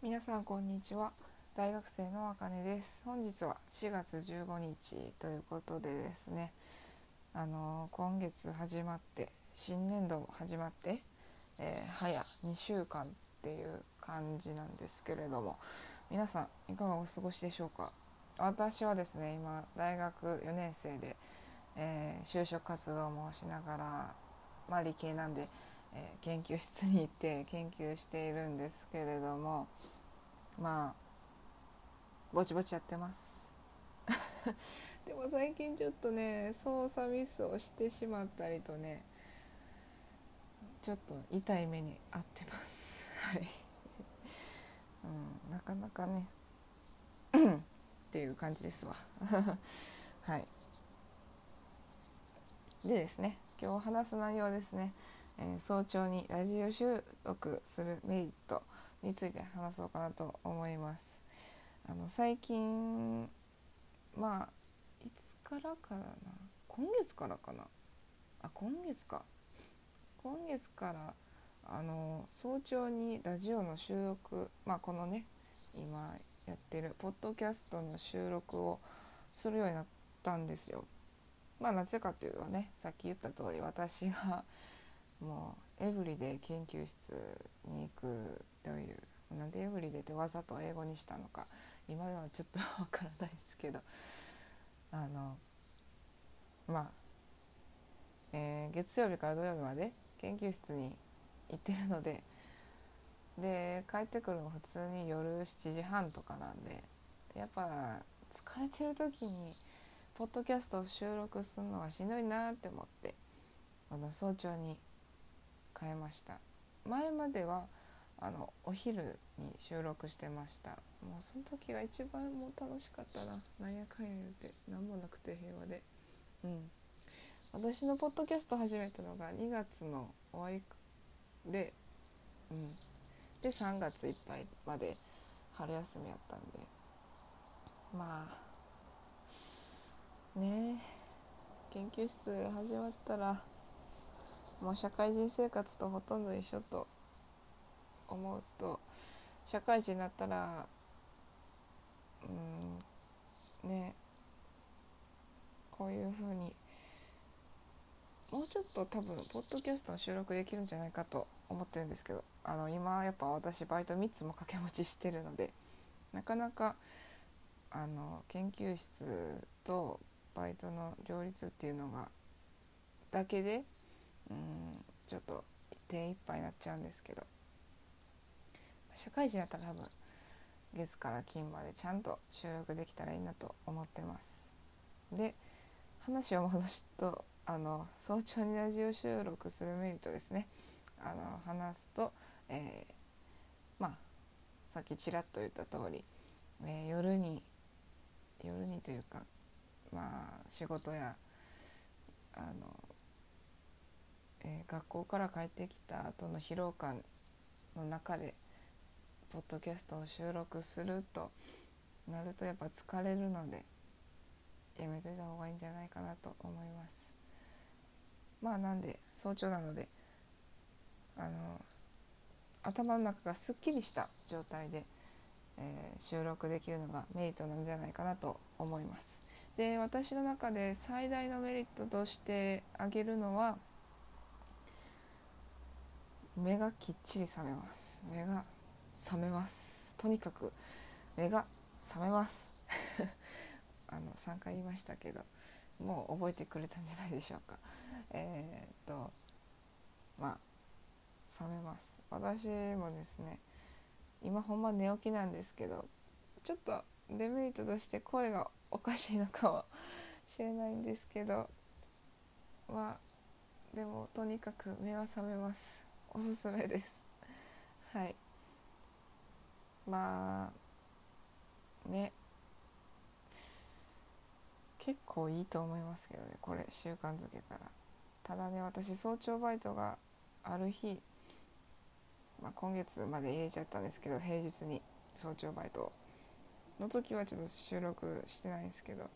皆さんこんにちは。大学生のあかねです。本日は4月15日ということでですね。あの今月始まって新年度も始まって、えー、早2週間っていう感じなんですけれども。皆さんいかがお過ごしでしょうか？私はですね今大学4年生で、えー、就職活動もしながらまあ理系なんで研究室に行って研究しているんですけれどもまあぼちぼちやってます。でも最近ちょっとね操作ミスをしてしまったりとねちょっと痛い目に遭ってます。はい、うん、なかなかねっていう感じですわ。はい。でですね今日話す内容ですね。え、早朝にラジオ収録するメリットについて話そうかなと思います。あの最近まあいつからかな？今月からかな？あ今月か今月からあの早朝にラジオの収録まあこのね今やってるポッドキャストの収録をするようになったんですよ。まあなぜかっていうとねさっき言った通り私がもうエブリデイ研究室に行くというなんでエブリデイってわざと英語にしたのか。今ではちょっとわからないですけど。あのまあ、えー、月曜日から土曜日まで研究室に行ってるのでで帰ってくるの普通に夜7時半とかなんでやっぱ疲れてる時にポッドキャストを収録するのがしんどいなって思ってあの早朝に変えました。前まではあのお昼に収録してました。もうその時が一番もう楽しかったな。なんやかんや言うて何もなくて平和で。うん。私のポッドキャスト始めたのが2月の終わりでうん。で3月いっぱいまで春休みやったんで。まあねえ。研究室始まったらもう社会人生活とほとんど一緒と思うと社会人になったらうんねこういうふうにもうちょっと多分ポッドキャストの収録できるんじゃないかと思ってるんですけどあの今やっぱ私バイト3つも掛け持ちしてるのでなかなかあの研究室とバイトの両立っていうのがだけでうんちょっと手一杯になっちゃうんですけど。社会人だったら多分月から金までちゃんと収録できたらいいなと思ってます。で話を戻すとあの早朝にラジオ収録するメリットですね。あの話すと、えー、まあさっきちらっと言った通り、えー、夜に夜にというかまあ仕事やあのえー、学校から帰ってきた後の疲労感の中でポッドキャストを収録するとなるとやっぱ疲れるのでやめといた方がいいんじゃないかなと思います。まあなんで早朝なのであの頭の中がすっきりした状態で、えー、収録できるのがメリットなんじゃないかなと思います。で私の中で最大のメリットとして挙げるのは目がきっちり覚めます。目が覚めます。とにかく目が覚めます。あの3回言いましたけどもう覚えてくれたんじゃないでしょうか。えー、っとまあ覚めます。私もですね今ほんま寝起きなんですけどちょっとデメリットとして声がおかしいのかもしれないんですけどまあでもとにかく目は覚めます。おすすめです。はい。まあね。結構いいと思いますけどねこれ習慣づけたら。ただね私早朝バイトがある日、まあ、今月まで入れちゃったんですけど平日に早朝バイトの時はちょっと収録してないんですけど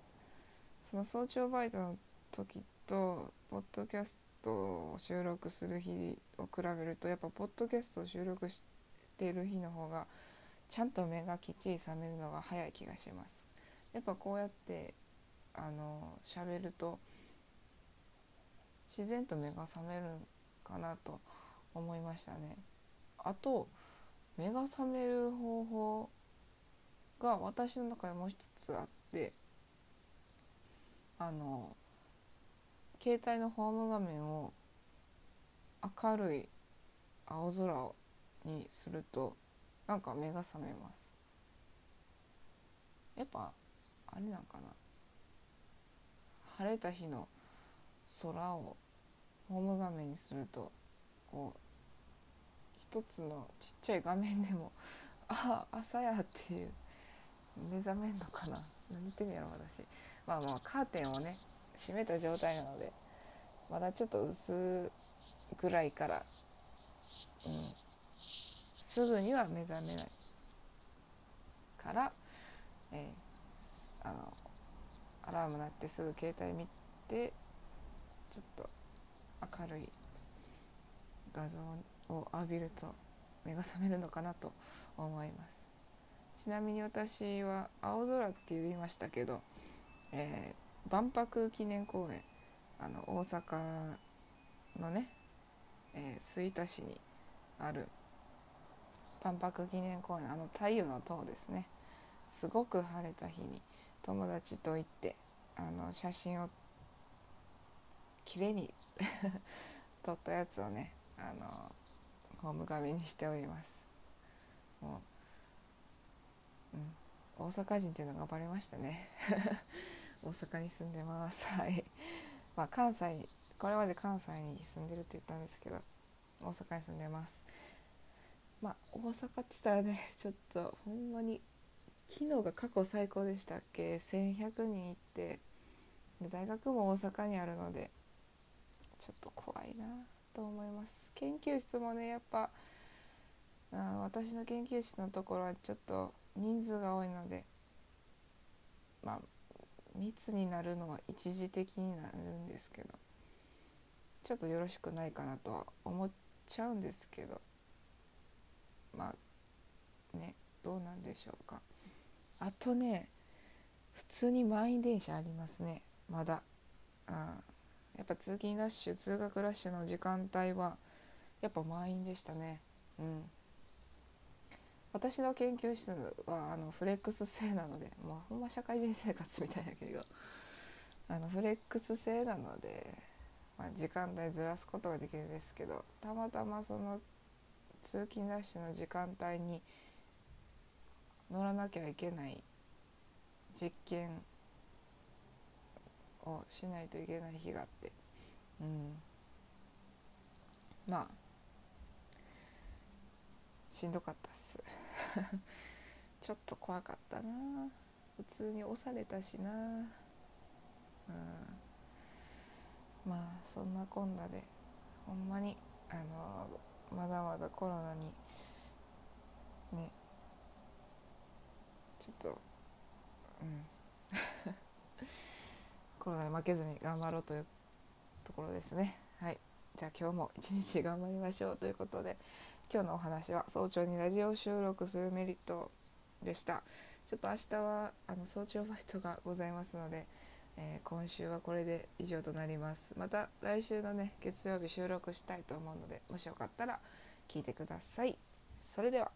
その早朝バイトの時とポッドキャストを収録する日を比べるとやっぱポッドキャストを収録している日の方がちゃんと目がきっちり覚めるのが早い気がします。やっぱこうやってあの喋ると自然と目が覚めるかなと思いましたね。あと目が覚める方法が私の中でもう一つあってあの携帯のホーム画面を明るい青空にするとなんか目が覚めます。やっぱあれなんかな。晴れた日の空をホーム画面にするとこう一つのちっちゃい画面でも ああ朝やっていう目覚めんのかな。何言ってんやろ私。まあまあカーテンをね閉めた状態なのでまだちょっと薄暗いから、うん、すぐには目覚めないから、えー、あのアラーム鳴ってすぐ携帯見てちょっと明るい画像を浴びると目が覚めるのかなと思います。ちなみに私は青空って言いましたけど、えー、万博記念公園あの大阪のね、えー、吹田市にある万博記念公園あの太陽の塔ですね。すごく晴れた日に友達と行ってあの写真をきれいに 撮ったやつをねあのホーム画面にしております。もう、うん、大阪人っていうのがバレましたね。大阪に住んでます。はい。まあ関西これまで関西に住んでるって言ったんですけど大阪に住んでます。まあ大阪って言ったらね ちょっとほんまに昨日が過去最高でしたっけ？1100人行ってで大学も大阪にあるのでちょっと怖いなと思います。研究室もねやっぱあ私の研究室のところはちょっと人数が多いのでまあ密になるのは一時的になるんですけどちょっとよろしくないかなとは思っちゃうんですけどまあねどうなんでしょうか。あとね普通に満員電車ありますねまだ。あやっぱ通勤ラッシュ通学ラッシュの時間帯はやっぱ満員でしたね。うん。私の研究室はあのフレックス制なのでまあほんま社会人生活みたいだけどあのフレックス制なので、まあ、時間帯ずらすことができるんですけどたまたまその通勤ラッシュの時間帯に乗らなきゃいけない実験をしないといけない日があってうん。まあしんどかったっす。ちょっと怖かったな。普通に押されたしな。うん。まあそんなこんなでほんまにあのまだまだコロナにね。ちょっとうん。コロナに負けずに頑張ろうというところですね。はい。じゃあ今日も一日頑張りましょうということで今日のお話は早朝にラジオ収録するメリットでした。ちょっと明日はあの早朝ファイトがございますので、えー、今週はこれで以上となります。また来週のね月曜日収録したいと思うのでもしよかったら聞いてください。それでは。